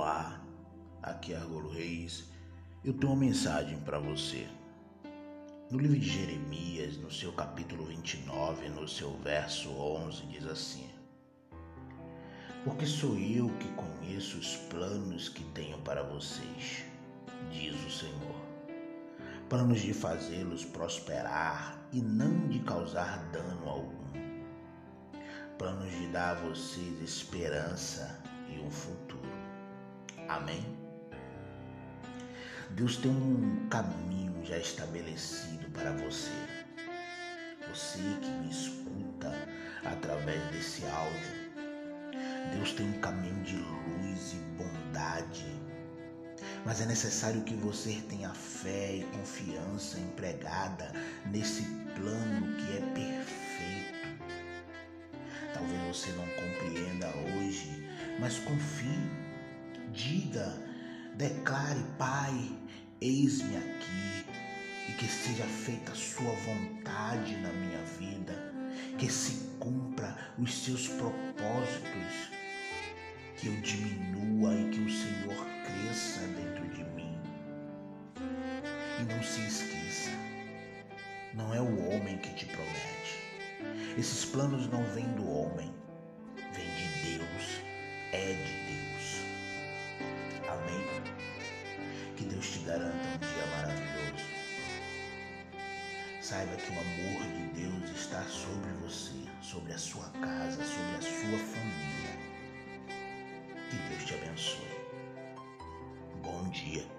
Olá, aqui é Argolo Reis. Eu tenho uma mensagem para você. No livro de Jeremias, no seu capítulo 29, no seu verso 11, diz assim: Porque sou eu que conheço os planos que tenho para vocês, diz o Senhor. Planos de fazê-los prosperar e não de causar dano algum. Planos de dar a vocês esperança e um futuro. Amém? Deus tem um caminho já estabelecido para você. Você que me escuta através desse áudio, Deus tem um caminho de luz e bondade. Mas é necessário que você tenha fé e confiança empregada nesse plano que é perfeito. Talvez você não compreenda hoje, mas confie. Diga, declare, Pai, eis-me aqui, e que seja feita a sua vontade na minha vida, que se cumpra os seus propósitos, que eu diminua e que o Senhor cresça dentro de mim. E não se esqueça, não é o homem que te promete. Esses planos não vêm do homem, Amém? Que Deus te garanta um dia maravilhoso. Saiba que o amor de Deus está sobre você, sobre a sua casa, sobre a sua família. Que Deus te abençoe. Bom dia.